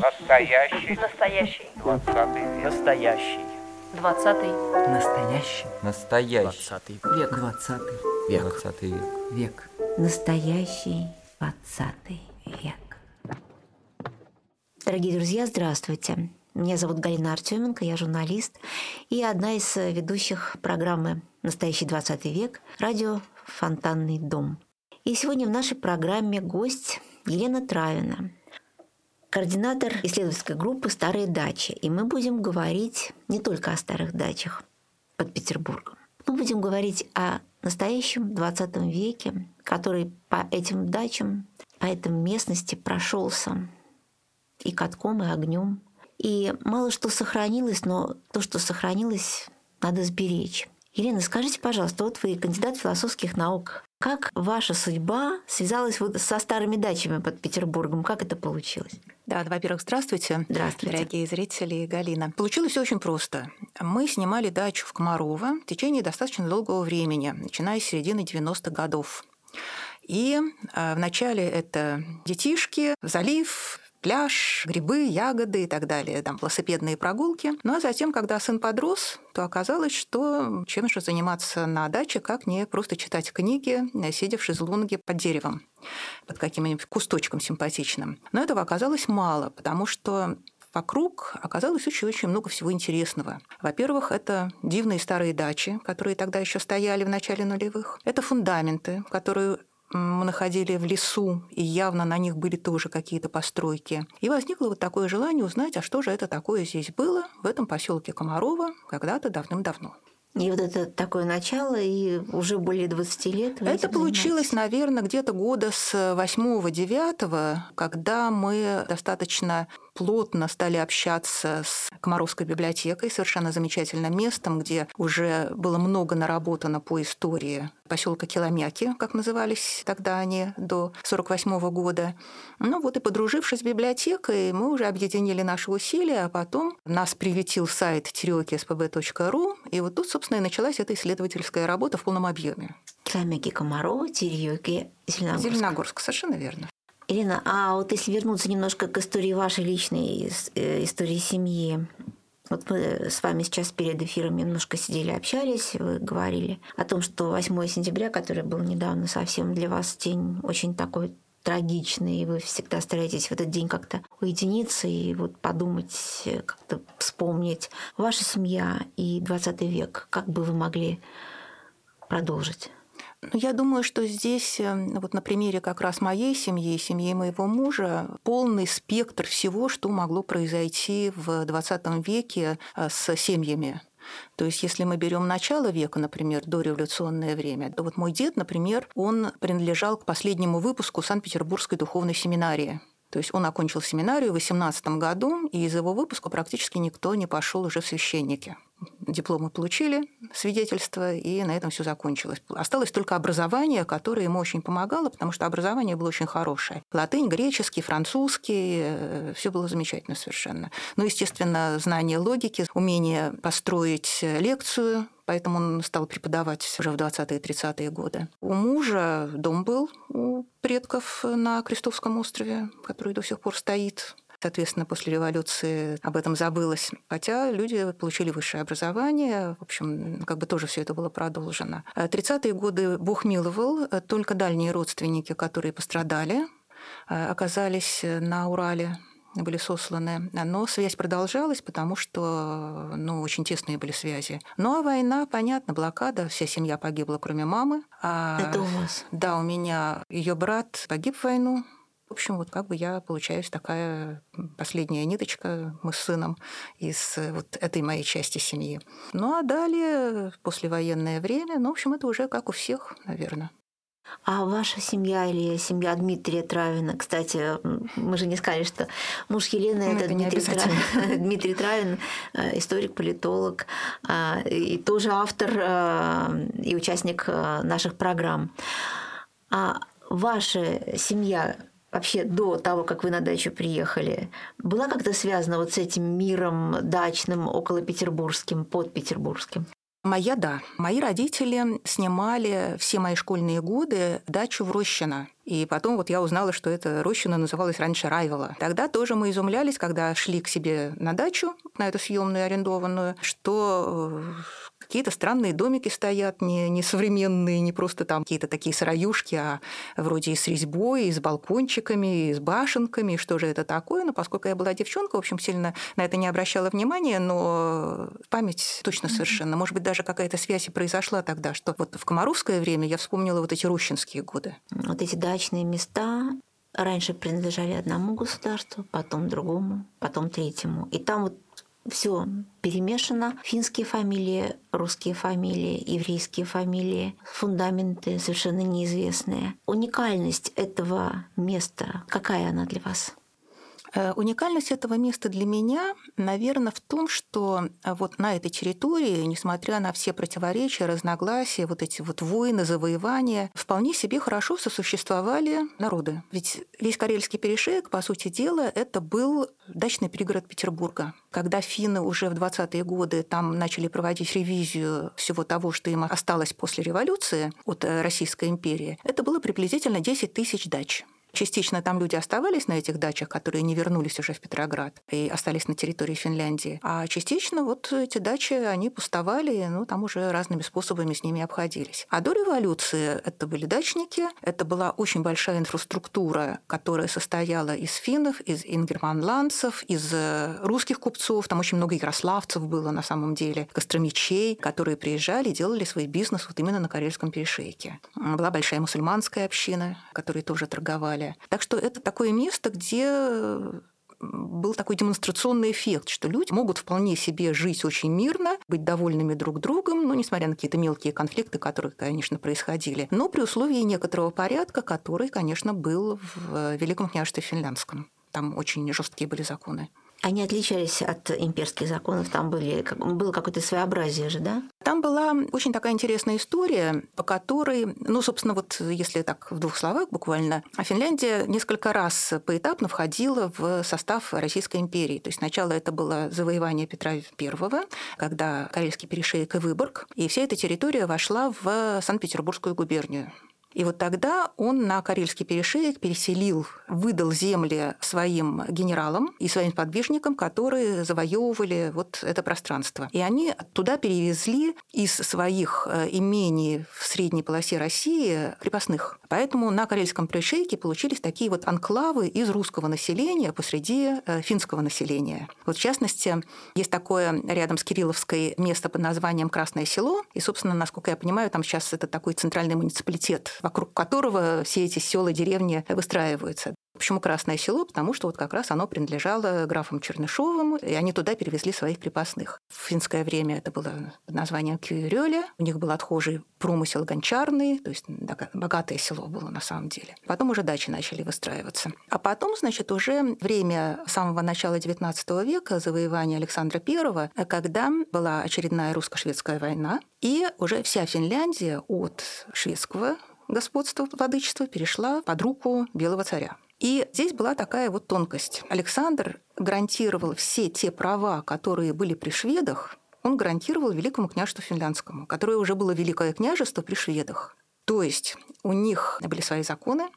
Настоящий. Настоящий. Двадцатый век. Настоящий. Двадцатый. Настоящий Настоящий. Двадцатый век. Двадцатый век. Двадцатый век. век. Настоящий двадцатый век. Дорогие друзья, здравствуйте. Меня зовут Галина Артеменко, я журналист и одна из ведущих программы «Настоящий двадцатый век» радио «Фонтанный дом». И сегодня в нашей программе гость Елена Травина, координатор исследовательской группы «Старые дачи». И мы будем говорить не только о старых дачах под Петербургом. Мы будем говорить о настоящем 20 веке, который по этим дачам, по этой местности прошелся и катком, и огнем. И мало что сохранилось, но то, что сохранилось, надо сберечь. Елена, скажите, пожалуйста, вот вы кандидат философских наук. Как ваша судьба связалась вот со старыми дачами под Петербургом? Как это получилось? Да, во-первых, здравствуйте, Здравствуйте. дорогие зрители и Галина. Получилось все очень просто. Мы снимали дачу в Комарово в течение достаточно долгого времени, начиная с середины 90-х годов. И э, вначале это детишки, залив, пляж, грибы, ягоды и так далее, там велосипедные прогулки. Ну а затем, когда сын подрос, то оказалось, что чем же заниматься на даче, как не просто читать книги, сидя в шезлонге под деревом, под каким-нибудь кусточком симпатичным. Но этого оказалось мало, потому что Вокруг оказалось очень-очень много всего интересного. Во-первых, это дивные старые дачи, которые тогда еще стояли в начале нулевых. Это фундаменты, которые мы находили в лесу, и явно на них были тоже какие-то постройки. И возникло вот такое желание узнать, а что же это такое здесь было в этом поселке Комарова когда-то давным-давно. И вот это такое начало, и уже более 20 лет. Это получилось, наверное, где-то года с 8-9, когда мы достаточно плотно стали общаться с Комаровской библиотекой, совершенно замечательным местом, где уже было много наработано по истории поселка Киломяки, как назывались тогда они, до 48 года. Ну вот и подружившись с библиотекой, мы уже объединили наши усилия, а потом нас приветил сайт терёки.спб.ру, и вот тут, собственно, и началась эта исследовательская работа в полном объеме. Киломяки Комарова, Терьёки, Зеленогорск. Зеленогорск, совершенно верно. Елена, а вот если вернуться немножко к истории вашей личной, э, истории семьи, вот мы с вами сейчас перед эфиром немножко сидели, общались, вы говорили о том, что 8 сентября, который был недавно совсем для вас день очень такой трагичный, и вы всегда стараетесь в этот день как-то уединиться и вот подумать, как-то вспомнить. Ваша семья и 20 век, как бы вы могли продолжить? Ну, я думаю, что здесь, э, вот на примере как раз моей семьи, семьи моего мужа, полный спектр всего, что могло произойти в 20 веке э, с семьями. То есть, если мы берем начало века, например, дореволюционное время, то вот мой дед, например, он принадлежал к последнему выпуску Санкт-Петербургской духовной семинарии. То есть он окончил семинарию в 18 году, и из его выпуска практически никто не пошел уже в священники. Дипломы получили, свидетельство, и на этом все закончилось. Осталось только образование, которое ему очень помогало, потому что образование было очень хорошее. Латынь, греческий, французский, все было замечательно совершенно. Ну, естественно, знание логики, умение построить лекцию, поэтому он стал преподавать уже в 20-е 30-е годы. У мужа дом был у предков на Крестовском острове, который до сих пор стоит. Соответственно, после революции об этом забылось. Хотя люди получили высшее образование, в общем, как бы тоже все это было продолжено. 30-е годы Бог миловал, только дальние родственники, которые пострадали, оказались на Урале были сосланы. Но связь продолжалась, потому что ну, очень тесные были связи. Ну а война, понятно, блокада, вся семья погибла, кроме мамы. А, Это у вас? Да, у меня ее брат погиб в войну. В общем, вот как бы я получаюсь такая последняя ниточка, мы с сыном из вот этой моей части семьи. Ну а далее, послевоенное время, ну, в общем, это уже как у всех, наверное. А ваша семья или семья Дмитрия Травина, кстати, мы же не сказали, что муж Елены Ну, это, это Дмитрий. Травин, Дмитрий Травин, э, историк, политолог а, и тоже автор э, и участник э, наших программ. А ваша семья вообще до того, как вы на дачу приехали, была как-то связана вот с этим миром дачным, около петербургским, под петербургским? Моя, да. Мои родители снимали все мои школьные годы дачу в Рощино. И потом вот я узнала, что эта рощина называлась раньше Райвела. Тогда тоже мы изумлялись, когда шли к себе на дачу, на эту съемную арендованную, что э, какие-то странные домики стоят, не, не современные, не просто там какие-то такие сыроюшки, а вроде и с резьбой, и с балкончиками, и с башенками, что же это такое. Но поскольку я была девчонка, в общем, сильно на это не обращала внимания, но память точно совершенно. Может быть, даже какая-то связь и произошла тогда, что вот в Комаровское время я вспомнила вот эти рощинские годы. Вот эти дачные места, раньше принадлежали одному государству, потом другому, потом третьему. И там вот все перемешано. Финские фамилии, русские фамилии, еврейские фамилии, фундаменты совершенно неизвестные. Уникальность этого места, какая она для вас? Э, уникальность этого места для меня, наверное, в том, что э, вот на этой территории, несмотря на все противоречия, разногласия, вот эти вот войны, завоевания, вполне себе хорошо сосуществовали народы. Ведь весь Карельский перешеек, по сути дела, это был дачный пригород Петербурга. Когда финны уже в 20-е годы там начали проводить ревизию всего того, что им осталось после революции от э, Российской империи, это было приблизительно 10 тысяч дач. Частично там люди оставались на этих дачах, которые не вернулись уже в Петроград и остались на территории Финляндии. А частично вот эти дачи, они пустовали, ну, там уже разными способами с ними обходились. А до революции это были дачники, это была очень большая инфраструктура, которая состояла из финнов, из ингерманландцев, из э, русских купцов, там очень много ярославцев было на самом деле, костромичей, которые приезжали и делали свой бизнес вот именно на Карельском перешейке. Была большая мусульманская община, которые тоже торговали далее. Так что это такое место, где был такой демонстрационный эффект, что люди могут вполне себе жить очень мирно, быть довольными друг другом, ну, несмотря на какие-то мелкие конфликты, которые, конечно, происходили, но при условии некоторого порядка, который, конечно, был в Великом княжестве Финляндском. Там очень жесткие были законы. Они отличались от имперских законов, там были, было какое-то своеобразие же, да? Там была очень такая интересная история, по которой, ну, собственно, вот если так в двух словах буквально, Финляндия несколько раз поэтапно входила в состав Российской империи. То есть сначала это было завоевание Петра I, когда Карельский перешеек и Выборг, и вся эта территория вошла в Санкт-Петербургскую губернию. И вот тогда он на Карельский перешеек переселил, выдал земли своим генералам и своим подвижникам, которые завоевывали вот это пространство. И они туда перевезли из своих э, имений в средней полосе России крепостных. Поэтому на Карельском перешейке получились такие вот анклавы из русского населения посреди э, финского населения. Вот в частности, есть такое рядом с Кирилловской место под названием Красное село. И, собственно, насколько я понимаю, там сейчас это такой центральный муниципалитет вокруг которого все эти села, деревни выстраиваются. Почему Красное село? Потому что вот как раз оно принадлежало графам Чернышовым, и они туда перевезли своих крепостных. В финское время это было под названием Кюрёля. У них был отхожий промысел гончарный, то есть богатое село было на самом деле. Потом уже дачи начали выстраиваться. А потом, значит, уже время самого начала XIX века, завоевания Александра I, когда была очередная русско-шведская война, и уже вся Финляндия от шведского господства, владычества перешла под руку Белого царя. И здесь была такая вот тонкость. Александр гарантировал все те права, которые были при шведах, он гарантировал Великому княжеству Финляндскому, которое уже было Великое княжество при шведах. То есть у них были свои законы,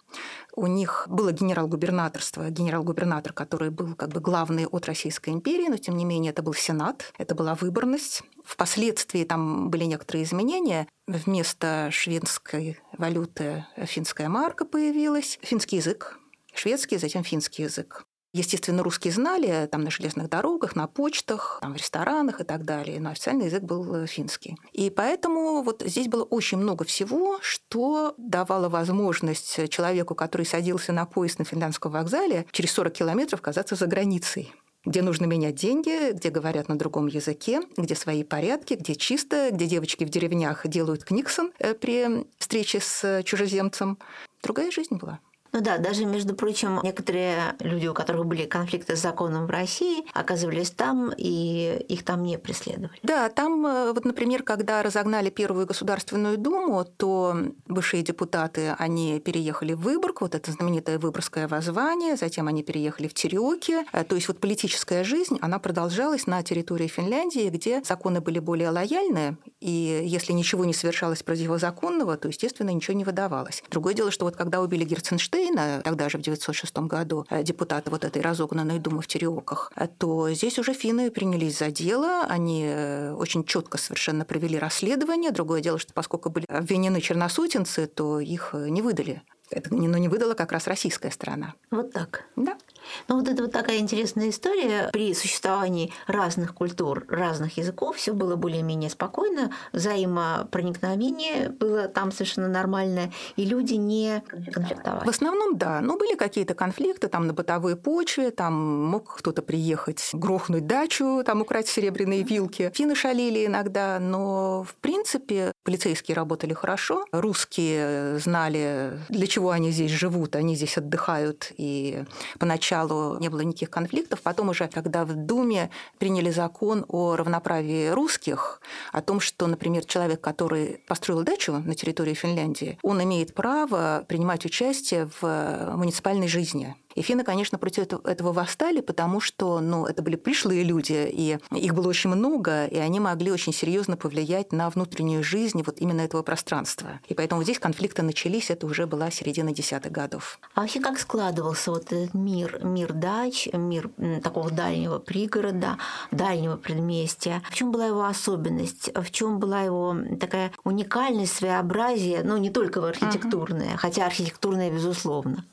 у них было генерал-губернаторство, генерал-губернатор, который был как бы главный от Российской империи, но тем не менее это был Сенат, это была выборность. Впоследствии там были некоторые изменения. Вместо шведской валюты финская марка появилась, финский язык, шведский, затем финский язык. Естественно, русские знали там на железных дорогах, на почтах, там, в ресторанах и так далее, но официальный язык был э, финский. И поэтому вот здесь было очень много всего, что давало возможность человеку, который садился на поезд на финляндском вокзале, через 40 километров казаться за границей где нужно менять деньги, где говорят на другом языке, где свои порядки, где чисто, где девочки в деревнях делают книксон э, при встрече с чужеземцем. Другая жизнь была. Ну да, даже, между прочим, некоторые люди, у которых были конфликты с законом в России, оказывались там, и их там не преследовали. Да, там, э, вот, например, когда разогнали Первую Государственную Думу, то бывшие депутаты, они переехали в Выборг, вот это знаменитое Выборгское воззвание, затем они переехали в Тереки. Э, то есть вот политическая жизнь, она продолжалась на территории Финляндии, где законы были более лояльные, и если ничего не совершалось противозаконного, то, естественно, ничего не выдавалось. Другое дело, что вот когда убили Герценштейна, тогда же в 906 году, э, депутата вот этой разогнанной думы в Тереоках, э, то здесь уже финны принялись за дело, они э, очень четко совершенно провели расследование. Другое дело, что поскольку были обвинены черносутинцы, то их не выдали. Это но ну, не выдала как раз российская сторона. Вот так. Да. Ну, вот это вот такая интересная история. При существовании разных культур, разных языков все было более-менее спокойно, взаимопроникновение было там совершенно нормальное, и люди не конфликтовали. В основном, да. Но были какие-то конфликты там на бытовой почве, там мог кто-то приехать, грохнуть дачу, там украсть серебряные вилки. Финны шалили иногда, но в принципе полицейские работали хорошо, русские знали, для чего они здесь живут, они здесь отдыхают, и поначалу поначалу не было никаких конфликтов. Потом уже, когда в Думе приняли закон о равноправии русских, о том, что, например, человек, который построил дачу на территории Финляндии, он имеет право принимать участие в муниципальной жизни. И финны, конечно, против этого восстали, потому что ну, это были пришлые люди, и их было очень много, и они могли очень серьезно повлиять на внутреннюю жизнь вот именно этого пространства. И поэтому здесь конфликты начались, это уже была середина десятых годов. А вообще как складывался вот этот мир, мир дач, мир такого дальнего пригорода, дальнего предместья? В чем была его особенность? В чем была его такая уникальность, своеобразие, ну не только архитектурное, uh-huh. хотя архитектурное безусловно?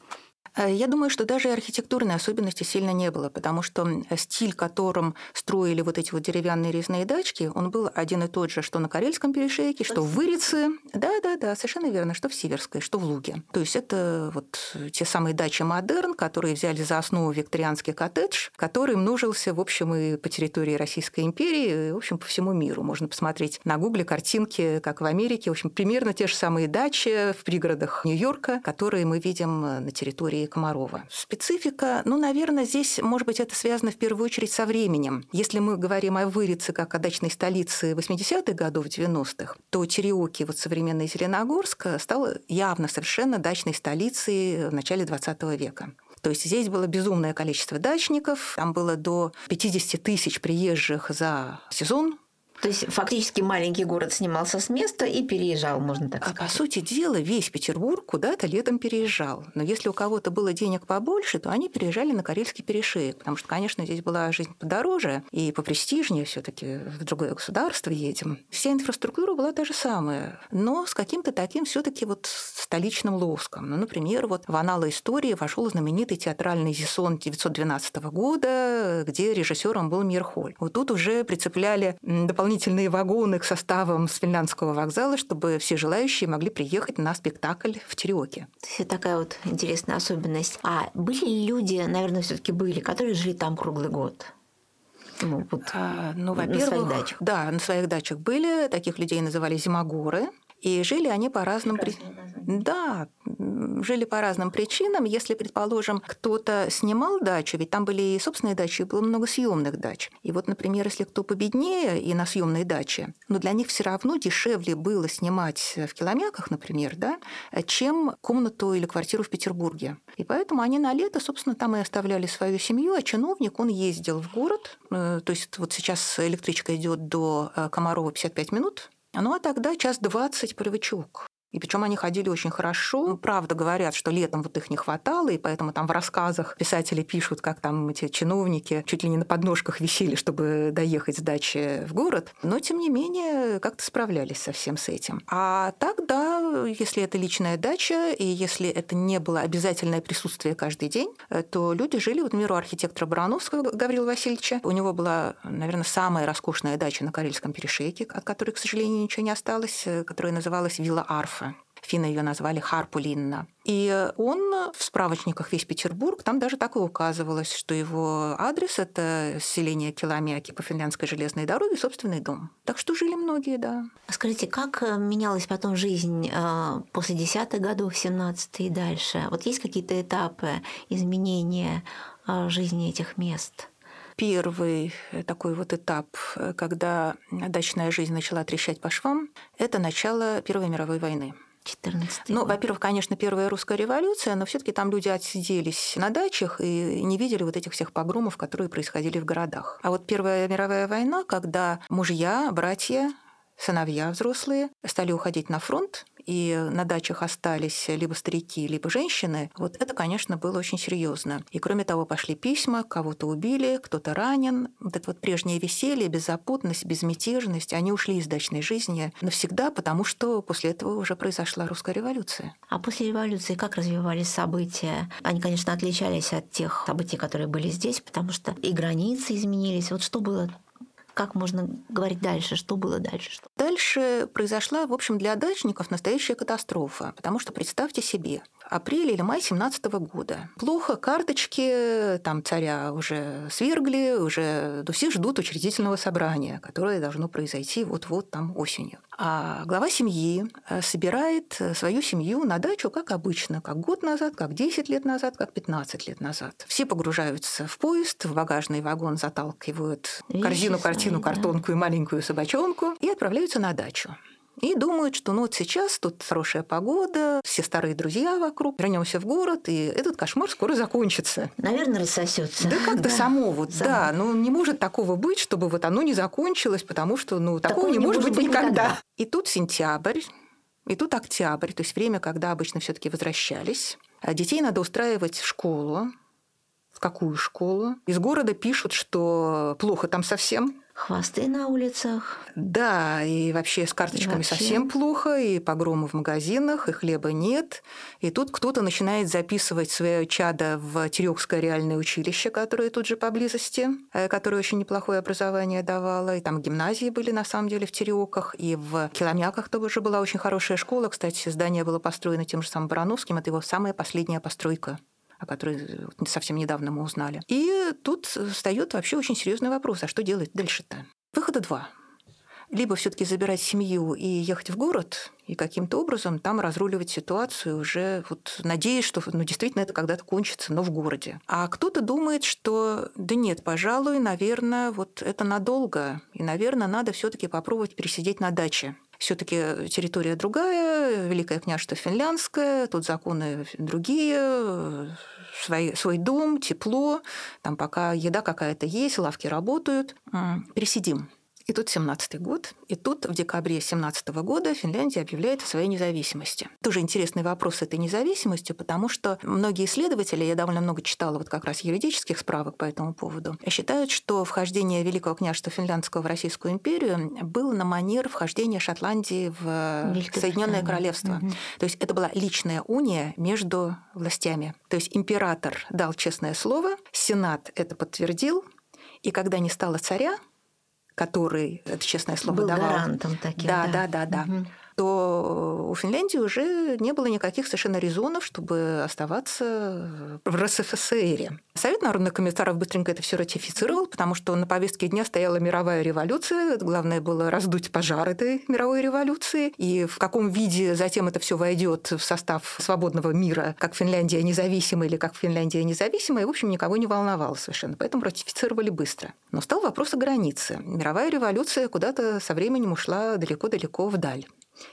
Э, я думаю, что даже архитектурной особенности сильно не было, потому что стиль, которым строили вот эти вот деревянные резные дачки, он был один и тот же, что на Карельском перешейке, что в Вырице, да-да-да, совершенно верно, что в Сиверской, что в Луге. То есть это вот те самые дачи модерн, которые взяли за основу викторианский коттедж, который множился, в общем, и по территории Российской империи, и, в общем, по всему миру. Можно посмотреть на гугле картинки, как в Америке, в общем, примерно те же самые дачи в пригородах Нью-Йорка, которые мы видим на территории Сергея Комарова. Специфика, ну, наверное, здесь, может быть, это связано в первую очередь со временем. Если мы говорим о Вырице как о дачной столице 80-х годов, 90-х, то Тереоки, вот современный Зеленогорск, стала явно совершенно дачной столицей в начале 20 века. То есть здесь было безумное количество дачников, там было до 50 тысяч приезжих за сезон, то есть фактически маленький город снимался с места и переезжал, можно так сказать. А по сути дела, весь Петербург куда-то летом переезжал. Но если у кого-то было денег побольше, то они переезжали на Карельский перешеек, потому что, конечно, здесь была жизнь подороже и попрестижнее все таки в другое государство едем. Вся инфраструктура была та же самая, но с каким-то таким все таки вот столичным лоском. Ну, например, вот в аналы истории вошел знаменитый театральный Зисон 912 года, где режиссером был Мирхоль. Вот тут уже прицепляли дополнительные дополнительные вагоны к составам с финляндского вокзала, чтобы все желающие могли приехать на спектакль в Тереоке. То есть такая вот интересная особенность. А были люди, наверное, все таки были, которые жили там круглый год? Ну, вот, а, ну во-первых, на своих дачах. Да, на своих дачах были. Таких людей называли зимогоры. И жили они по разным причинам. Да, жили по разным причинам. Если, предположим, кто-то снимал дачу, ведь там были и собственные дачи, и было много съемных дач. И вот, например, если кто победнее и на съемной даче, но для них все равно дешевле было снимать в киломяках, например, да, чем комнату или квартиру в Петербурге. И поэтому они на лето, собственно, там и оставляли свою семью, а чиновник, он ездил в город. Э, то есть вот сейчас электричка идет до э, Комарова 55 минут, ну а тогда час двадцать привычок. И причем они ходили очень хорошо. Ну, правда говорят, что летом вот их не хватало, и поэтому там в рассказах писатели пишут, как там эти чиновники чуть ли не на подножках висели, чтобы доехать с дачи в город. Но, тем не менее, как-то справлялись со всем с этим. А тогда, если это личная дача, и если это не было обязательное присутствие каждый день, э, то люди жили, вот, например, у архитектора Барановского Гаврила Васильевича. У него была, наверное, самая роскошная дача на Карельском перешейке, от которой, к сожалению, ничего не осталось, э, которая называлась Вилла Арфа. Финны ее назвали Харпулинна. И он в справочниках «Весь Петербург», там даже так и указывалось, что его адрес – это селение Киломяки по финляндской железной дороге, собственный дом. Так что жили многие, да. А скажите, как э, менялась потом жизнь э, после десятых годов, 17 и дальше? Вот есть какие-то этапы изменения э, жизни этих мест? Первый такой вот этап, когда дачная жизнь начала трещать по швам, это начало Первой мировой войны. 14 Ну, во-первых, конечно, первая русская революция, но все таки там люди отсиделись на дачах и не видели вот этих всех погромов, которые происходили в городах. А вот Первая мировая война, когда мужья, братья сыновья взрослые стали уходить на фронт, и на дачах остались либо старики, либо женщины, вот это, конечно, было очень серьезно. И кроме того, пошли письма, кого-то убили, кто-то ранен. Вот это вот прежнее веселье, беззапутность, безмятежность, они ушли из дачной жизни навсегда, потому что после этого уже произошла русская революция. А после революции как развивались события? Они, конечно, отличались от тех событий, которые были здесь, потому что и границы изменились. Вот что было как можно говорить дальше? Что было дальше? Что? Дальше произошла, в общем, для дачников настоящая катастрофа. Потому что представьте себе, апрель или май 17 года. Плохо, карточки там царя уже свергли, уже все ждут учредительного собрания, которое должно произойти вот-вот там осенью. А глава семьи э, собирает свою семью на дачу, как обычно, как год назад, как 10 лет назад, как 15 лет назад. Все погружаются в поезд, в багажный вагон заталкивают корзину, картину, картонку и маленькую собачонку и отправляются на дачу и думают, что ну вот сейчас тут хорошая погода, все старые друзья вокруг, вернемся в город, и этот кошмар скоро закончится. Наверное, рассосется. Да как-то да. само вот, само. да, ну не может такого быть, чтобы вот оно не закончилось, потому что ну такого, такого не, не может быть, быть никогда. никогда. И тут сентябрь, и тут октябрь, то есть время, когда обычно все-таки возвращались. А детей надо устраивать в школу. В какую школу? Из города пишут, что плохо там совсем, Хвосты на улицах. Да, и вообще с карточками вообще. совсем плохо, и погромы в магазинах, и хлеба нет. И тут кто-то начинает записывать свое чадо в Терекское реальное училище, которое тут же поблизости, э, которое очень неплохое образование давало. И там гимназии были, на самом деле, в Тереках, и в Киломяках тоже была очень хорошая школа. Кстати, здание было построено тем же самым Барановским. Это его самая последняя постройка о которой э, совсем недавно мы узнали. И тут встает вообще очень серьезный вопрос, а что делать дальше-то? Выхода два. Либо все-таки забирать семью и ехать в город, и каким-то образом там разруливать ситуацию уже, вот, надеясь, что ну, действительно это когда-то кончится, но в городе. А кто-то думает, что да нет, пожалуй, наверное, вот это надолго, и, наверное, надо все-таки попробовать пересидеть на даче все-таки территория другая, Великое княжество финляндское, тут законы другие, свой, свой дом, тепло, там пока еда какая-то есть, лавки работают. Пересидим. И тут 17 год, и тут в декабре 17 года Финляндия объявляет о своей независимости. Тоже интересный вопрос этой независимости, потому что многие исследователи, я довольно много читала вот как раз юридических справок по этому поводу, считают, что вхождение Великого княжества Финляндского в Российскую империю было на манер вхождения Шотландии в Соединенное Королевство. Угу. То есть это была личная уния между властями. То есть император дал честное слово, Сенат это подтвердил, и когда не стало царя, который, это честное слово, Был давал. гарантом таким. Да, да, да, да. Угу то у Финляндии уже не было никаких совершенно резонов, чтобы оставаться в РСФСР. Совет народных комиссаров быстренько это все ратифицировал, потому что на повестке дня стояла мировая революция. Главное было раздуть пожар этой мировой революции. И в каком виде затем это все войдет в состав свободного мира, как Финляндия независимая или как Финляндия независимая, в общем, никого не волновало совершенно. Поэтому ратифицировали быстро. Но стал вопрос о границе. Мировая революция куда-то со временем ушла далеко-далеко вдаль.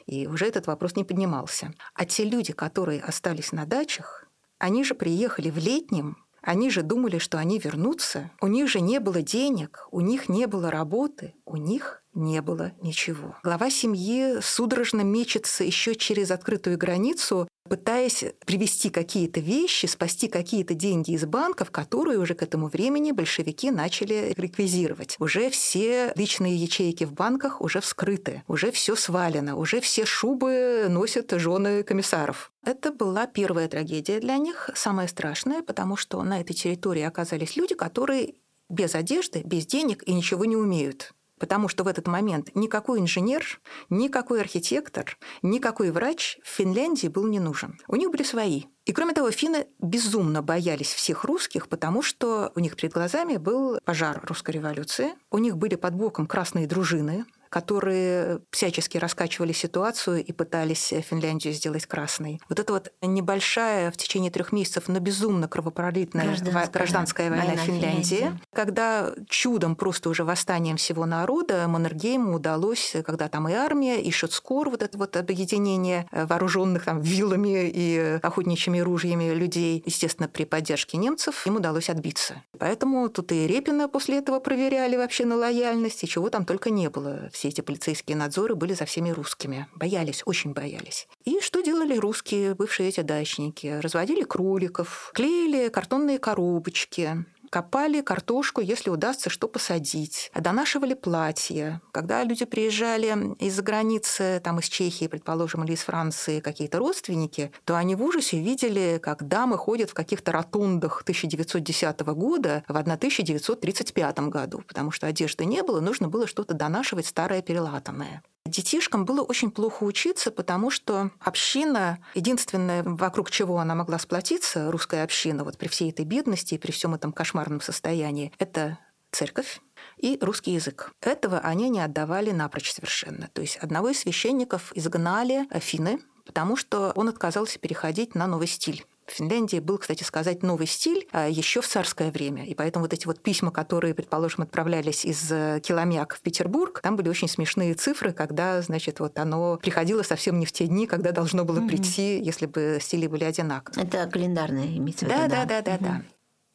И уже этот вопрос не поднимался. А те люди, которые остались на дачах, они же приехали в летнем, они же думали, что они вернутся. У них же не было денег, у них не было работы, у них не было ничего. Глава семьи судорожно мечется еще через открытую границу, пытаясь привести какие-то вещи, спасти какие-то деньги из банков, которые уже к этому времени большевики начали реквизировать. Уже все личные ячейки в банках уже вскрыты, уже все свалено, уже все шубы носят жены комиссаров. Это была первая трагедия для них, самая страшная, потому что на этой территории оказались люди, которые без одежды, без денег и ничего не умеют потому что в этот момент никакой инженер, никакой архитектор, никакой врач в Финляндии был не нужен. У них были свои. И кроме того, финны безумно боялись всех русских, потому что у них перед глазами был пожар русской революции, у них были под боком красные дружины, которые всячески раскачивали ситуацию и пытались Финляндию сделать красной. Вот это вот небольшая в течение трех месяцев, но безумно кровопролитная гражданская, гражданская война, война Финляндии, Финляндии, когда чудом просто уже восстанием всего народа Маннергейму удалось, когда там и армия, и Шотскор, вот это вот объединение вооруженных там вилами и охотничьими ружьями людей, естественно, при поддержке немцев, им удалось отбиться. Поэтому тут и Репина после этого проверяли вообще на лояльность, и чего там только не было все эти полицейские надзоры были за всеми русскими. Боялись, очень боялись. И что делали русские, бывшие эти дачники? Разводили кроликов, клеили картонные коробочки, копали картошку, если удастся что посадить, донашивали платья. Когда люди приезжали из-за границы, там из Чехии, предположим, или из Франции какие-то родственники, то они в ужасе видели, как дамы ходят в каких-то ротундах 1910 года в 1935 году, потому что одежды не было, нужно было что-то донашивать старое перелатанное. Детишкам было очень плохо учиться, потому что община, единственное, вокруг чего она могла сплотиться, русская община, вот при всей этой бедности и при всем этом кошмарном состоянии, это церковь и русский язык. Этого они не отдавали напрочь совершенно. То есть одного из священников изгнали Афины, потому что он отказался переходить на новый стиль. В Финляндии был, кстати сказать, новый стиль а, еще в царское время. И поэтому вот эти вот письма, которые, предположим, отправлялись из э, Киломяк в Петербург, там были очень смешные цифры, когда, значит, вот оно приходило совсем не в те дни, когда должно было прийти, mm-hmm. если бы стили были одинаковые. Это календарные имеется в виду, да? Да, да, да, да, да.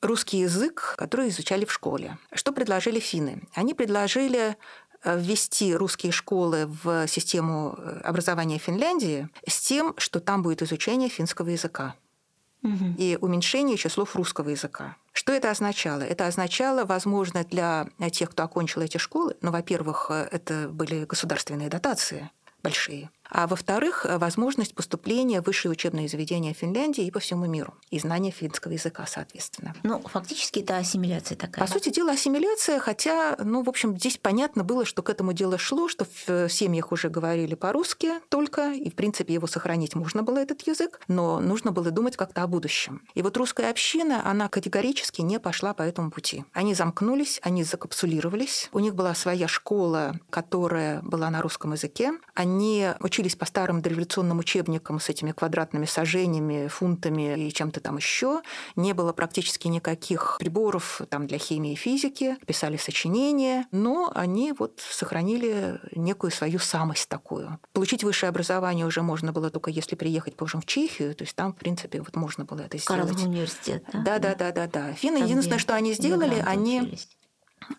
Русский язык, который изучали в школе. Что предложили финны? Они предложили э, ввести русские школы в систему э, образования Финляндии с тем, что там будет изучение финского языка и уменьшение числов русского языка. Что это означало? Это означало, возможно, для тех, кто окончил эти школы, ну, во-первых, это были государственные дотации большие. А во-вторых, возможность поступления в высшие учебные заведения Финляндии и по всему миру. И знание финского языка, соответственно. Ну, фактически это ассимиляция такая. По сути дела, ассимиляция, хотя, ну, в общем, здесь понятно было, что к этому дело шло, что в семьях уже говорили по-русски только, и, в принципе, его сохранить можно было, этот язык, но нужно было думать как-то о будущем. И вот русская община, она категорически не пошла по этому пути. Они замкнулись, они закапсулировались, у них была своя школа, которая была на русском языке, они очень учились по старым дореволюционным учебникам с этими квадратными сажениями, фунтами и чем-то там еще. Не было практически никаких приборов там, для химии и физики. Писали сочинения, но они вот сохранили некую свою самость такую. Получить высшее образование уже можно было только если приехать, позже в Чехию. То есть там, в принципе, вот можно было это сделать. Карлов университет, да? Да, да, да, да, да. Финны единственное, что они сделали, они учились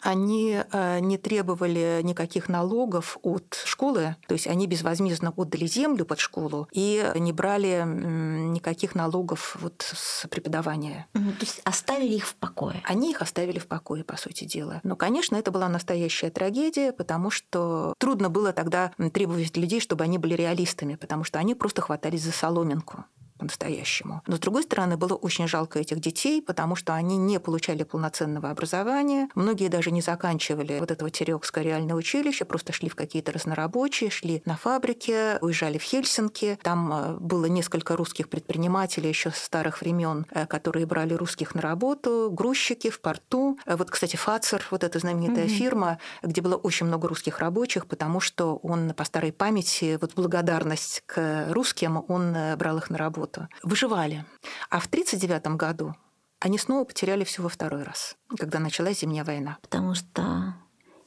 они э, не требовали никаких налогов от школы, то есть они безвозмездно отдали землю под школу и не брали никаких налогов вот с преподавания. то есть оставили их в покое? Они их оставили в покое, по сути дела. Но, конечно, это была настоящая трагедия, потому что трудно было тогда требовать людей, чтобы они были реалистами, потому что они просто хватались за соломинку по-настоящему. Но, с другой стороны, было очень жалко этих детей, потому что они не получали полноценного образования. Многие даже не заканчивали вот этого Тереокское реальное училище, просто шли в какие-то разнорабочие, шли на фабрики, уезжали в Хельсинки. Там э, было несколько русских предпринимателей еще с старых времен, э, которые брали русских на работу, грузчики в порту. Э, вот, кстати, Фацер, вот эта знаменитая mm-hmm. фирма, где было очень много русских рабочих, потому что он по старой памяти, вот благодарность к русским, он брал их на работу работу, выживали. А в 1939 году они снова потеряли все во второй раз, когда началась зимняя война. Потому что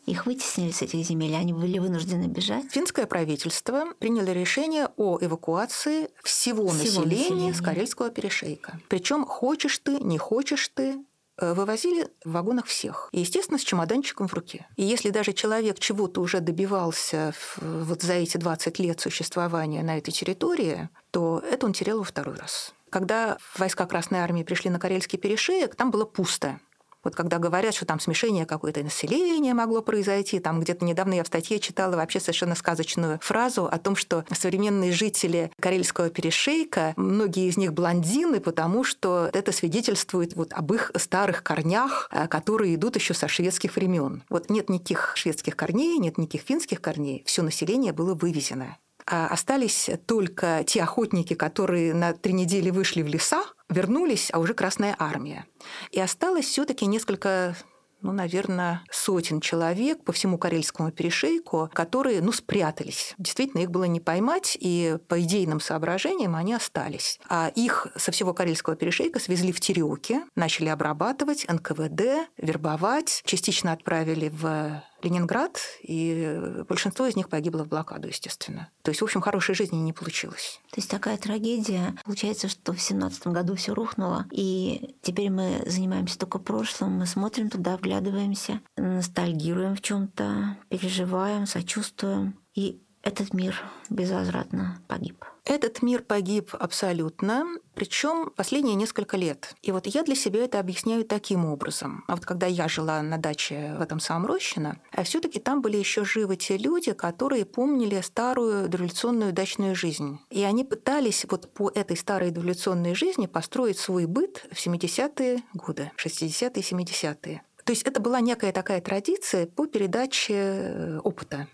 их вытеснили с этих земель, они были вынуждены бежать. Финское правительство приняло решение о эвакуации всего, всего населения, населения с Карельского перешейка. Причем хочешь ты, не хочешь ты, вывозили в вагонах всех. И, естественно, с чемоданчиком в руке. И если даже человек чего-то уже добивался вот за эти 20 лет существования на этой территории, то это он терял во второй раз. Когда войска Красной Армии пришли на Карельский перешеек, там было пусто. Вот когда говорят, что там смешение какое-то населения могло произойти, там где-то недавно я в статье читала вообще совершенно сказочную фразу о том, что современные жители Карельского перешейка, многие из них блондины, потому что это свидетельствует вот об их старых корнях, э, которые идут еще со шведских времен. Вот нет никаких шведских корней, нет никаких финских корней, все население было вывезено. А остались только те охотники, которые на три недели вышли в леса, вернулись, а уже Красная Армия. И осталось все таки несколько ну, наверное, сотен человек по всему Карельскому перешейку, которые, ну, спрятались. Действительно, их было не поймать, и по идейным соображениям они остались. А их со всего Карельского перешейка свезли в Тереуки, начали обрабатывать, НКВД, вербовать, частично отправили в Ленинград, и большинство из них погибло в блокаду, естественно. То есть, в общем, хорошей жизни не получилось. То есть такая трагедия. Получается, что в семнадцатом году все рухнуло, и теперь мы занимаемся только прошлым, мы смотрим туда, вглядываемся, ностальгируем в чем то переживаем, сочувствуем. И этот мир безвозвратно погиб. Этот мир погиб абсолютно, причем последние несколько лет. И вот я для себя это объясняю таким образом. А вот когда я жила на даче в этом самом Рощино, а все таки там были еще живы те люди, которые помнили старую дореволюционную дачную жизнь. И они пытались вот по этой старой дореволюционной жизни построить свой быт в 70-е годы, 60-е, 70-е. То есть это была некая такая традиция по передаче э, опыта.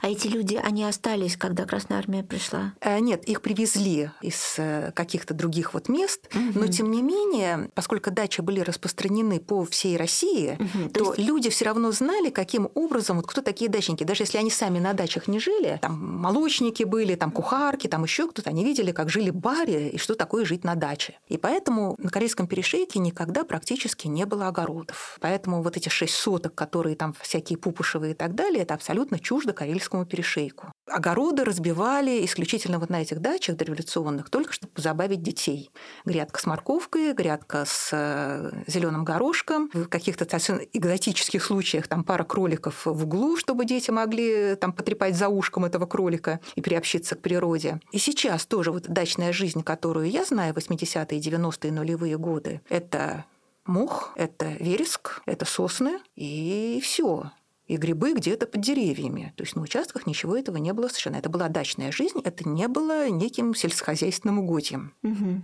А эти люди, они остались, когда Красная Армия пришла? Э, нет, их привезли из э, каких-то других вот мест, угу. но тем не менее, поскольку дачи были распространены по всей России, угу. то, то есть... люди все равно знали, каким образом, вот кто такие дачники. Даже если они сами на дачах не жили, там молочники были, там кухарки, там еще кто-то, они видели, как жили баре и что такое жить на даче. И поэтому на Корейском перешейке никогда практически не было огородов. Поэтому вот эти шесть соток, которые там всякие пупушевые и так далее, это абсолютно чуждо Карельскому перешейку. Огороды разбивали исключительно вот на этих дачах дореволюционных, только чтобы позабавить детей. Грядка с морковкой, грядка с э, зеленым горошком. В каких-то экзотических случаях там пара кроликов в углу, чтобы дети могли там потрепать за ушком этого кролика и приобщиться к природе. И сейчас тоже вот дачная жизнь, которую я знаю, 80-е, 90-е, нулевые годы, это мох, это вереск, это сосны и все и грибы где-то под деревьями. То есть на участках ничего этого не было совершенно. Это была дачная жизнь, это не было неким сельскохозяйственным угодьем. Угу.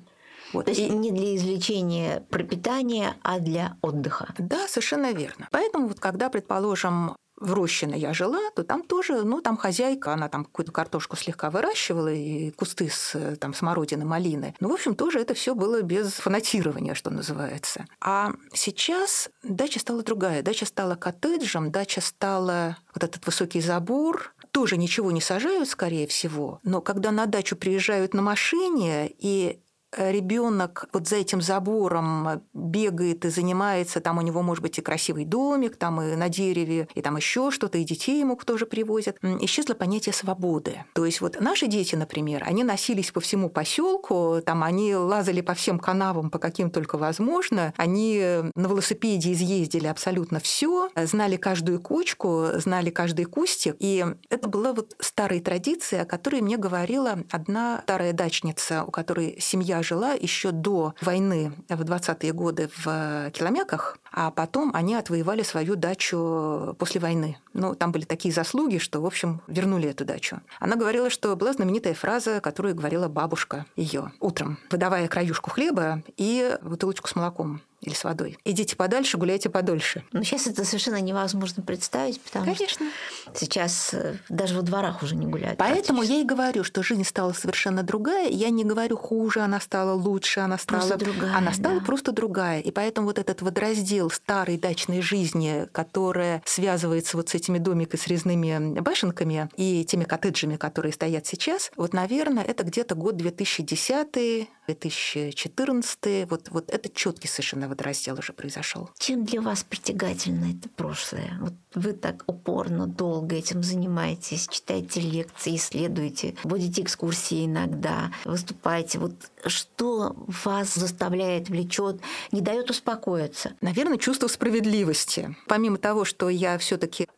Вот. То есть и... не для извлечения пропитания, а для отдыха. Да, совершенно верно. Поэтому вот когда, предположим, в Рощино я жила, то там тоже, ну, там хозяйка, она там какую-то картошку слегка выращивала и кусты с там, смородины, малины. Ну, в общем, тоже это все было без фанатирования, что называется. А сейчас дача стала другая. Дача стала коттеджем, дача стала вот этот высокий забор, тоже ничего не сажают, скорее всего, но когда на дачу приезжают на машине, и ребенок вот за этим забором бегает и занимается, там у него может быть и красивый домик, там и на дереве, и там еще что-то, и детей ему тоже привозят, исчезло понятие свободы. То есть вот наши дети, например, они носились по всему поселку, там они лазали по всем канавам, по каким только возможно, они на велосипеде изъездили абсолютно все, знали каждую кочку, знали каждый кустик, и это была вот старая традиция, о которой мне говорила одна старая дачница, у которой семья жила еще до войны в 20-е годы в Киломяках, а потом они отвоевали свою дачу после войны. Ну, там были такие заслуги, что, в общем, вернули эту дачу. Она говорила, что была знаменитая фраза, которую говорила бабушка ее утром, выдавая краюшку хлеба и бутылочку с молоком или с водой. Идите подальше, гуляйте подольше. Но сейчас это совершенно невозможно представить, потому Конечно. что сейчас э, даже во дворах уже не гуляют. Поэтому я и говорю, что жизнь стала совершенно другая. Я не говорю хуже, она стала лучше, она стала просто другая. Она стала да. просто другая. И поэтому вот этот водораздел старой дачной жизни, которая связывается вот с этими домиками с резными башенками и теми коттеджами, которые стоят сейчас, вот, наверное, это где-то год 2010 2014 вот, вот это четкий совершенно водораздел уже произошел. Чем для вас притягательно это прошлое? Вот вы так упорно, долго этим занимаетесь, читаете лекции, исследуете, водите экскурсии иногда, выступаете. Вот что вас заставляет, влечет, не дает успокоиться? Наверное, чувство справедливости. Помимо того, что я все-таки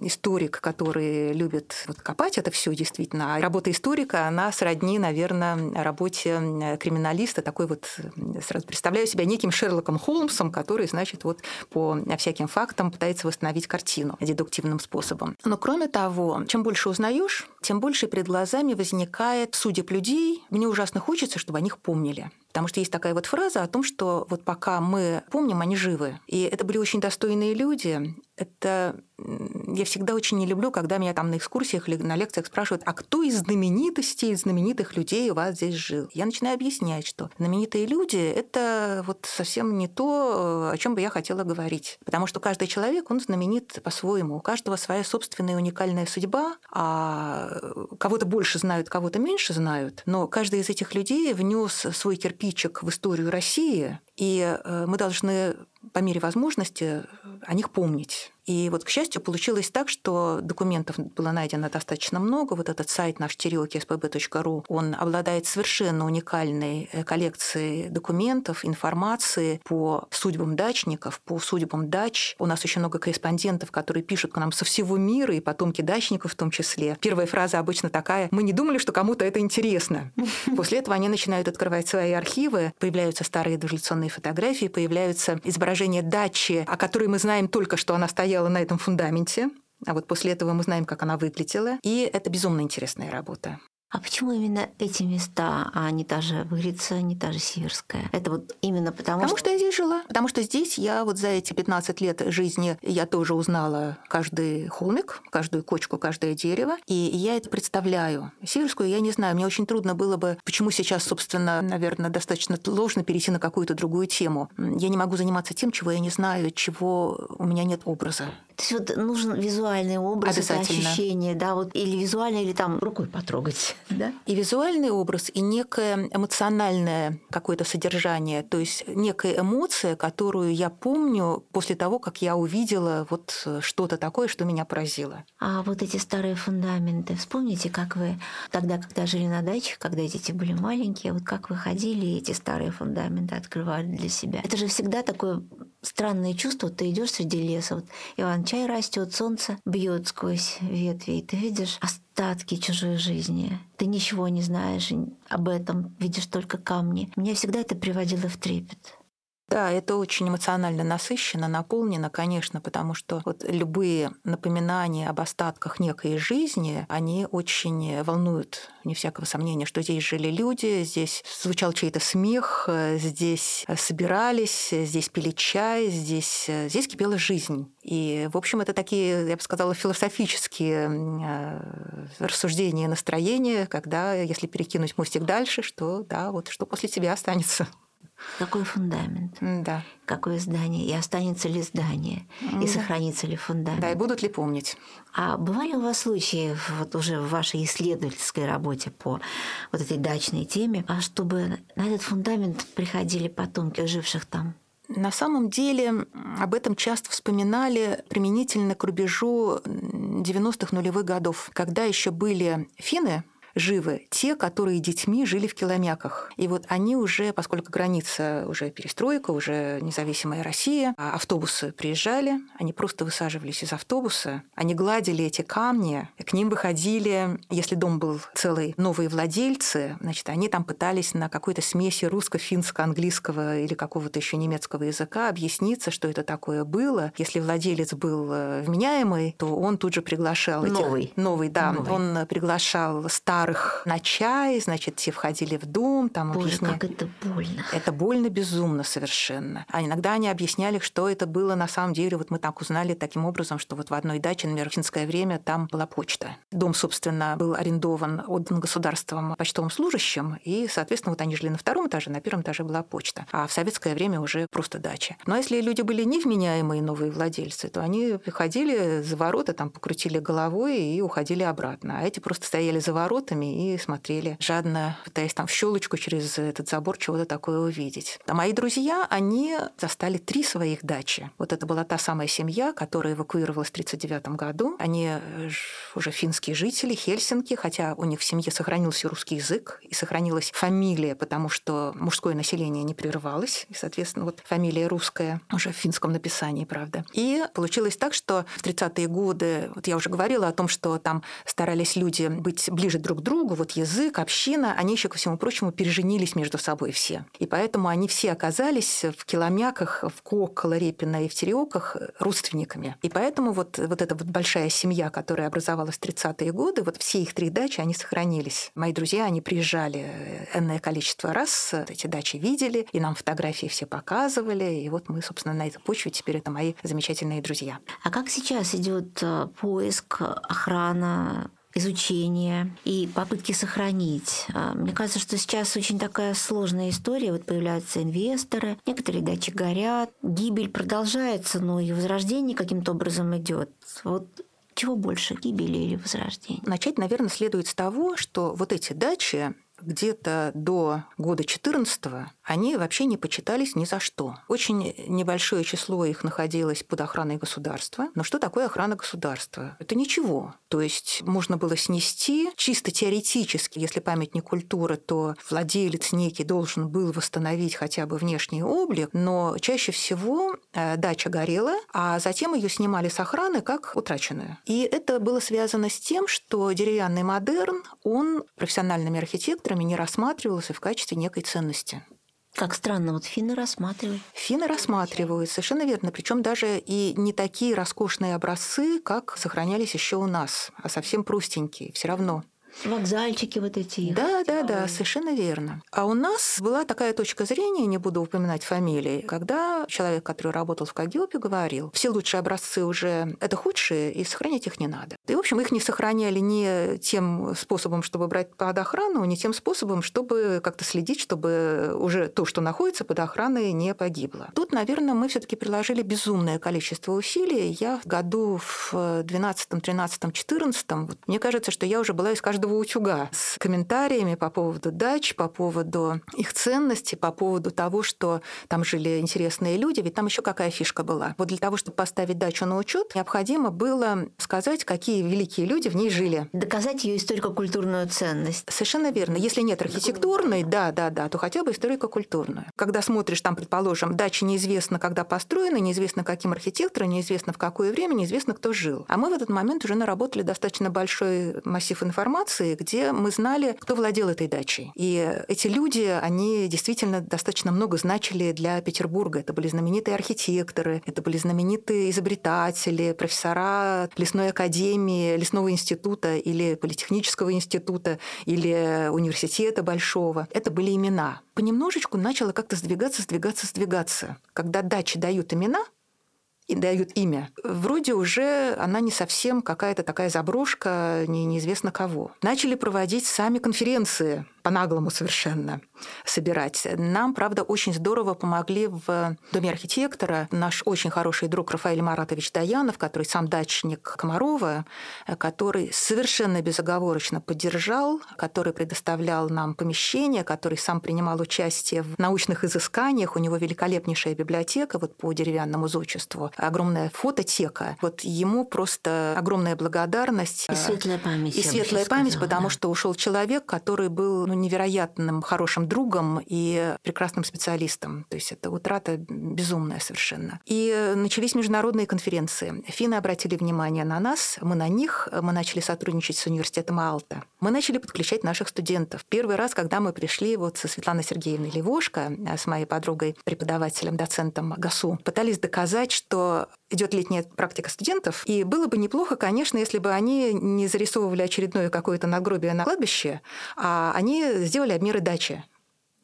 историк, который любит вот копать это все действительно, а работа историка, она сродни, наверное, работе криминалиста, такой вот, сразу представляю себя неким Шерлоком Холмсом, который, значит, вот по всяким фактам пытается восстановить картину дедуктивным способом. Но кроме того, чем больше узнаешь, тем больше перед глазами возникает судеб людей. Мне ужасно хочется, чтобы о них помнили. Потому что есть такая вот фраза о том, что вот пока мы помним, они живы. И это были очень достойные люди. Это я всегда очень не люблю, когда меня там на экскурсиях или на лекциях спрашивают, а кто из знаменитостей, из знаменитых людей у вас здесь жил? Я начинаю объяснять, что знаменитые люди – это вот совсем не то, о чем бы я хотела говорить. Потому что каждый человек, он знаменит по-своему. У каждого своя собственная уникальная судьба, а кого-то больше знают, кого-то меньше знают. Но каждый из этих людей внес свой кирпичик в историю России, и э, мы должны по мере возможности о них помнить. И вот, к счастью, получилось так, что документов было найдено достаточно много. Вот этот сайт наш sp.ru, он обладает совершенно уникальной э, коллекцией документов, информации по судьбам дачников, по судьбам дач. У нас очень много корреспондентов, которые пишут к нам со всего мира, и потомки дачников в том числе. Первая фраза обычно такая «Мы не думали, что кому-то это интересно». После этого они начинают открывать свои архивы, появляются старые дореволюционные фотографии, появляются изображения дачи, о которой мы знаем только, что она стояла стояла на этом фундаменте, а вот после этого мы знаем, как она выглядела. И это безумно интересная работа. А почему именно эти места, а не та же Вырица, не та же Северская? Это вот именно потому, потому что... что я здесь жила. Потому что здесь я вот за эти 15 лет жизни я тоже узнала каждый холмик, каждую кочку, каждое дерево. И я это представляю. Северскую я не знаю. Мне очень трудно было бы... Почему сейчас, собственно, наверное, достаточно сложно перейти на какую-то другую тему. Я не могу заниматься тем, чего я не знаю, чего у меня нет образа. То есть вот нужен визуальный образ, это ощущение, да, вот или визуально, или там рукой потрогать. Да? И визуальный образ, и некое эмоциональное какое-то содержание, то есть некая эмоция, которую я помню после того, как я увидела вот что-то такое, что меня поразило. А вот эти старые фундаменты, вспомните, как вы тогда, когда жили на даче, когда дети были маленькие, вот как вы ходили и эти старые фундаменты открывали для себя. Это же всегда такое странное чувство. Ты идешь среди леса, вот Иван-чай растет, солнце бьет сквозь ветви, и ты видишь остатки чужой жизни. Ты ничего не знаешь об этом, видишь только камни. Меня всегда это приводило в трепет. Да, это очень эмоционально насыщенно, наполнено, конечно, потому что вот любые напоминания об остатках некой жизни, они очень волнуют, не всякого сомнения, что здесь жили люди, здесь звучал чей-то смех, здесь собирались, здесь пили чай, здесь, здесь кипела жизнь. И, в общем, это такие, я бы сказала, философические э, рассуждения и настроения, когда, если перекинуть мостик дальше, что да, вот что после тебя останется. Какой фундамент? Да. Какое здание? И останется ли здание? И сохранится ли фундамент? Да, и будут ли помнить? А бывали у вас случаи вот уже в вашей исследовательской работе по вот этой дачной теме, а чтобы на этот фундамент приходили потомки живших там? На самом деле об этом часто вспоминали применительно к рубежу 90-х нулевых годов, когда еще были финны, живы те, которые детьми жили в киломяках. И вот они уже, поскольку граница уже перестройка, уже независимая Россия, а автобусы приезжали, они просто высаживались из автобуса, они гладили эти камни, к ним выходили, если дом был целый, новые владельцы, значит, они там пытались на какой-то смеси русско-финско-английского или какого-то еще немецкого языка объясниться, что это такое было. Если владелец был э, вменяемый, то он тут же приглашал... Новый. Этих... Новый, да. Новый. Он приглашал старых старых на чай, значит, те входили в дом. Там Боже, объясня... как это больно. Это больно безумно совершенно. А иногда они объясняли, что это было на самом деле. Вот мы так узнали таким образом, что вот в одной даче, например, в финское время, там была почта. Дом, собственно, был арендован, отдан государством почтовым служащим, и, соответственно, вот они жили на втором этаже, на первом этаже была почта. А в советское время уже просто дача. Но если люди были невменяемые новые владельцы, то они приходили за ворота, там покрутили головой и уходили обратно. А эти просто стояли за воротами глазами и смотрели жадно, пытаясь там в щелочку через этот забор чего-то такое увидеть. А мои друзья, они застали три своих дачи. Вот это была та самая семья, которая эвакуировалась в 1939 году. Они э, уже финские жители, Хельсинки, хотя у них в семье сохранился русский язык и сохранилась фамилия, потому что мужское население не прерывалось, и, соответственно, вот фамилия русская уже в финском написании, правда. И получилось так, что в 30-е годы, вот я уже говорила о том, что там старались люди быть ближе друг к другу, вот язык, община, они еще, ко всему прочему, переженились между собой все. И поэтому они все оказались в Киломяках, в Коколо, Репино и в Тереоках родственниками. И поэтому вот, вот эта вот большая семья, которая образовалась в 30-е годы, вот все их три дачи, они сохранились. Мои друзья, они приезжали энное количество раз, эти дачи видели, и нам фотографии все показывали. И вот мы, собственно, на этой почве теперь это мои замечательные друзья. А как сейчас идет э, поиск, охрана изучения и попытки сохранить. А, мне кажется, что сейчас очень такая сложная история. Вот появляются инвесторы, некоторые дачи горят, гибель продолжается, но и возрождение каким-то образом идет. Вот чего больше, гибели или возрождения? Начать, наверное, следует с того, что вот эти дачи где-то до года 14 они вообще не почитались ни за что. Очень небольшое число их находилось под охраной государства. Но что такое охрана государства? Это ничего. То есть можно было снести чисто теоретически, если памятник культуры, то владелец некий должен был восстановить хотя бы внешний облик, но чаще всего э, дача горела, а затем ее снимали с охраны как утраченную. И это было связано с тем, что деревянный модерн, он профессиональными архитекторами не рассматривался в качестве некой ценности. Как странно, вот финны рассматривают. Финны рассматривают, совершенно верно. Причем даже и не такие роскошные образцы, как сохранялись еще у нас, а совсем простенькие, все равно. Вокзальчики вот эти. Да, да, да, совершенно верно. А у нас была такая точка зрения, не буду упоминать фамилии, когда человек, который работал в Кагиопе, говорил, все лучшие образцы уже это худшие, и сохранять их не надо. И, в общем, их не сохраняли не тем способом, чтобы брать под охрану, не тем способом, чтобы как-то следить, чтобы уже то, что находится под охраной, не погибло. Тут, наверное, мы все таки приложили безумное количество усилий. Я в году в 12, 13, 14, вот, мне кажется, что я уже была из каждого каждого утюга с комментариями по поводу дач, по поводу их ценности, по поводу того, что там жили интересные люди. Ведь там еще какая фишка была. Вот для того, чтобы поставить дачу на учет, необходимо было сказать, какие великие люди в ней жили. Доказать ее историко-культурную ценность. Совершенно верно. Если нет архитектурной, да, да, да, то хотя бы историко-культурную. Когда смотришь, там, предположим, дача неизвестно, когда построена, неизвестно, каким архитектором, неизвестно, в какое время, неизвестно, кто жил. А мы в этот момент уже наработали достаточно большой массив информации, информации, где мы знали, кто владел этой дачей. И эти люди, они действительно достаточно много значили для Петербурга. Это были знаменитые архитекторы, это были знаменитые изобретатели, профессора лесной академии, лесного института или политехнического института или университета большого. Это были имена. Понемножечку начало как-то сдвигаться, сдвигаться, сдвигаться. Когда дачи дают имена, и дают имя, вроде уже она не совсем какая-то такая заброшка, не, неизвестно кого. Начали проводить сами конференции по-наглому совершенно собирать. Нам, правда, очень здорово помогли в Доме архитектора наш очень хороший друг Рафаэль Маратович Даянов, который сам дачник Комарова, который совершенно безоговорочно поддержал, который предоставлял нам помещение, который сам принимал участие в научных изысканиях. У него великолепнейшая библиотека вот по деревянному зодчеству, огромная фототека. Вот ему просто огромная благодарность. И светлая память. И светлая память, сказала, потому да. что ушел человек, который был ну, невероятным хорошим другом и прекрасным специалистом. То есть это утрата безумная совершенно. И начались международные конференции. Финны обратили внимание на нас, мы на них. Мы начали сотрудничать с университетом Алта. Мы начали подключать наших студентов. Первый раз, когда мы пришли вот со Светланой Сергеевной Левошко, с моей подругой, преподавателем, доцентом ГАСУ, пытались доказать, что идет летняя практика студентов, и было бы неплохо, конечно, если бы они не зарисовывали очередное какое-то надгробие на кладбище, а они сделали обмеры дачи.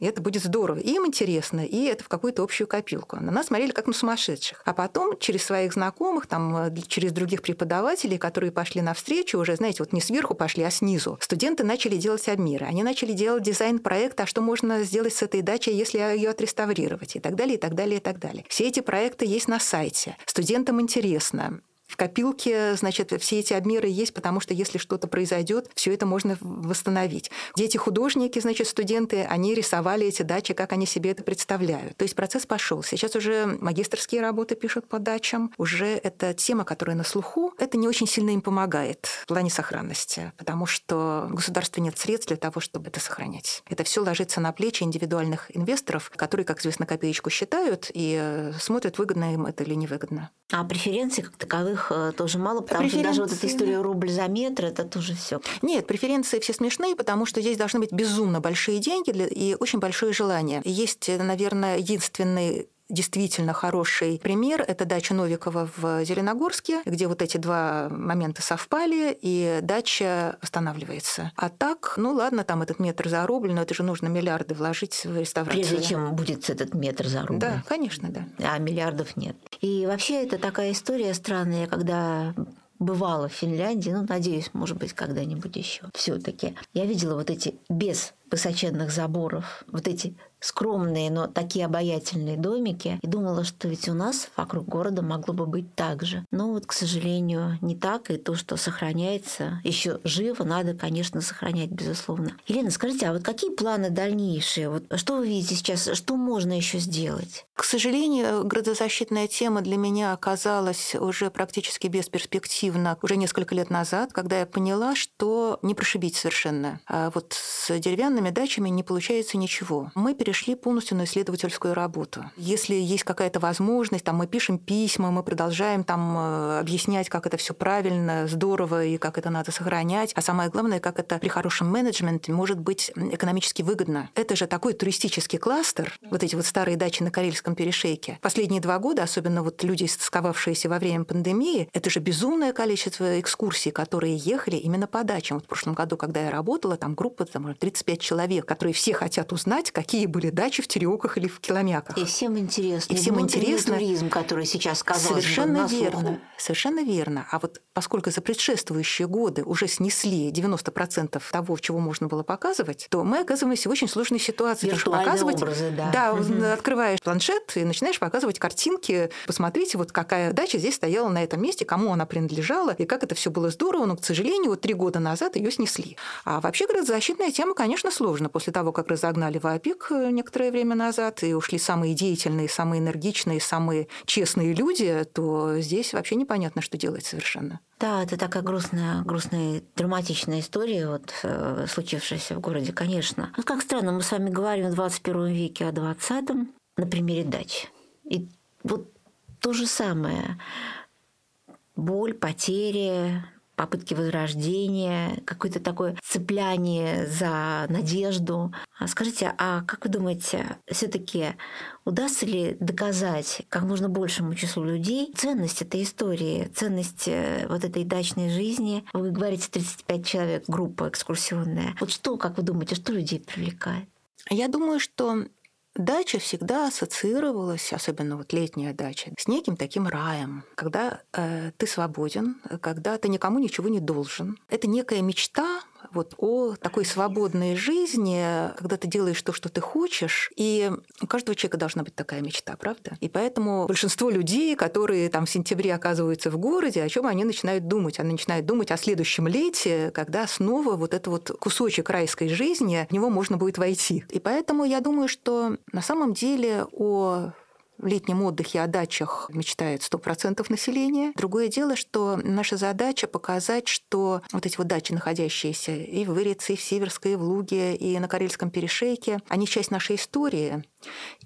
И это будет здорово. И им интересно, и это в какую-то общую копилку. На нас смотрели как на сумасшедших. А потом через своих знакомых, там, э, через других преподавателей, которые пошли навстречу, уже, знаете, вот не сверху пошли, а снизу, студенты начали делать обмеры. Они начали делать дизайн проекта, а что можно сделать с этой дачей, если ее отреставрировать, и так далее, и так далее, и так далее. Все эти проекты есть на сайте. Студентам интересно. В копилке, значит, все эти обмеры есть, потому что если что-то произойдет, все это можно восстановить. Дети художники, значит, студенты, они рисовали эти дачи, как они себе это представляют. То есть процесс пошел. Сейчас уже магистрские работы пишут по дачам. Уже эта тема, которая на слуху, это не очень сильно им помогает в плане сохранности, потому что государства нет средств для того, чтобы это сохранять. Это все ложится на плечи индивидуальных инвесторов, которые, как известно, копеечку считают и э, смотрят, выгодно им это или невыгодно. А преференций как таковых их э, тоже мало, потому что даже вот эта история рубль за метр, это тоже все. Нет, преференции все смешные, потому что здесь должны быть безумно большие деньги и очень большое желание. Есть, наверное, единственный действительно хороший пример – это дача Новикова в Зеленогорске, где вот эти два момента совпали, и дача восстанавливается. А так, ну ладно, там этот метр зарублен, но это же нужно миллиарды вложить в реставрацию. Прежде чем будет этот метр зарублен. Да, конечно, да. А миллиардов нет. И вообще это такая история странная, когда бывала в Финляндии, ну, надеюсь, может быть, когда-нибудь еще. Все-таки я видела вот эти без высоченных заборов, вот эти скромные, но такие обаятельные домики. И думала, что ведь у нас вокруг города могло бы быть так же. Но вот, к сожалению, не так. И то, что сохраняется, еще живо, надо, конечно, сохранять, безусловно. Елена, скажите, а вот какие планы дальнейшие? Вот что вы видите сейчас? Что можно еще сделать? К сожалению, градозащитная тема для меня оказалась уже практически бесперспективна уже несколько лет назад, когда я поняла, что не прошибить совершенно. А вот с деревянными дачами не получается ничего. Мы перешли полностью на исследовательскую работу. Если есть какая-то возможность, там мы пишем письма, мы продолжаем там э, объяснять, как это все правильно, здорово и как это надо сохранять. А самое главное, как это при хорошем менеджменте может быть экономически выгодно. Это же такой туристический кластер, вот эти вот старые дачи на Карельском перешейке. Последние два года, особенно вот люди, сковавшиеся во время пандемии, это же безумное количество экскурсий, которые ехали именно по дачам. Вот в прошлом году, когда я работала, там группа там, 35 человек, которые все хотят узнать, какие были дачи в Тереоках или в Киломяках. И всем интересно. И всем интересно. туризм, который сейчас казалось Совершенно бы, верно. Совершенно верно. А вот поскольку за предшествующие годы уже снесли 90% того, чего можно было показывать, то мы оказываемся в очень сложной ситуации. Что показывать, образы, да. Да, угу. открываешь планшет и начинаешь показывать картинки. Посмотрите, вот какая дача здесь стояла на этом месте, кому она принадлежала, и как это все было здорово, но, к сожалению, вот три года назад ее снесли. А вообще градозащитная тема, конечно, сложно. После того, как разогнали ВАПИК э, некоторое время назад, и ушли самые деятельные, самые энергичные, самые честные люди, то здесь вообще непонятно, что делать совершенно. Да, это такая грустная, грустная, драматичная история, вот, э, случившаяся в городе, конечно. Вот как странно, мы с вами говорим в 21 веке о 20 на примере дач. И вот то же самое. Боль, потери, попытки возрождения, какое-то такое цепляние за надежду. А скажите, а как вы думаете, все таки удастся ли доказать как можно большему числу людей ценность этой истории, ценность э, вот этой дачной жизни? Вы говорите, 35 человек, группа экскурсионная. Вот что, как вы думаете, что людей привлекает? Я думаю, что Дача всегда ассоциировалась, особенно вот летняя дача, с неким таким раем, когда э, ты свободен, когда ты никому ничего не должен. Это некая мечта вот о такой свободной жизни, когда ты делаешь то, что ты хочешь, и у каждого человека должна быть такая мечта, правда? И поэтому большинство людей, которые там в сентябре оказываются в городе, о чем они начинают думать? Они начинают думать о следующем лете, когда снова вот этот вот кусочек райской жизни, в него можно будет войти. И поэтому я думаю, что на самом деле о в летнем отдыхе о дачах мечтает 100% населения. Другое дело, что наша задача показать, что вот эти вот дачи, находящиеся и в Вырице, и в Северской, и в Луге, и на Карельском перешейке, они часть нашей истории.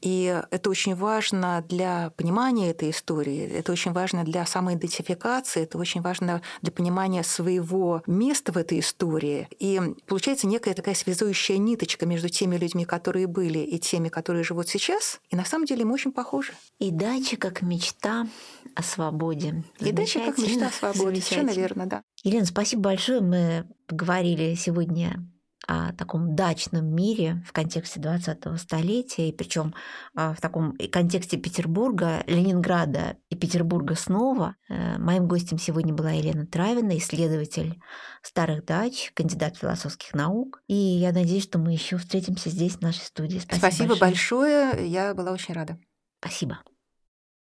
И это очень важно для понимания этой истории, это очень важно для самоидентификации, это очень важно для понимания своего места в этой истории. И получается некая такая связующая ниточка между теми людьми, которые были, и теми, которые живут сейчас. И на самом деле мы очень похожи. И дача как мечта о свободе. И дача как мечта о свободе. Совершенно верно, да. Елена, спасибо большое. Мы поговорили сегодня о таком дачном мире в контексте 20-го столетия, и причем а, в таком контексте Петербурга, Ленинграда и Петербурга снова. Э, моим гостем сегодня была Елена Травина, исследователь старых дач, кандидат философских наук. И я надеюсь, что мы еще встретимся здесь, в нашей студии. Спасибо, Спасибо большое. большое. Я была очень рада. Спасибо.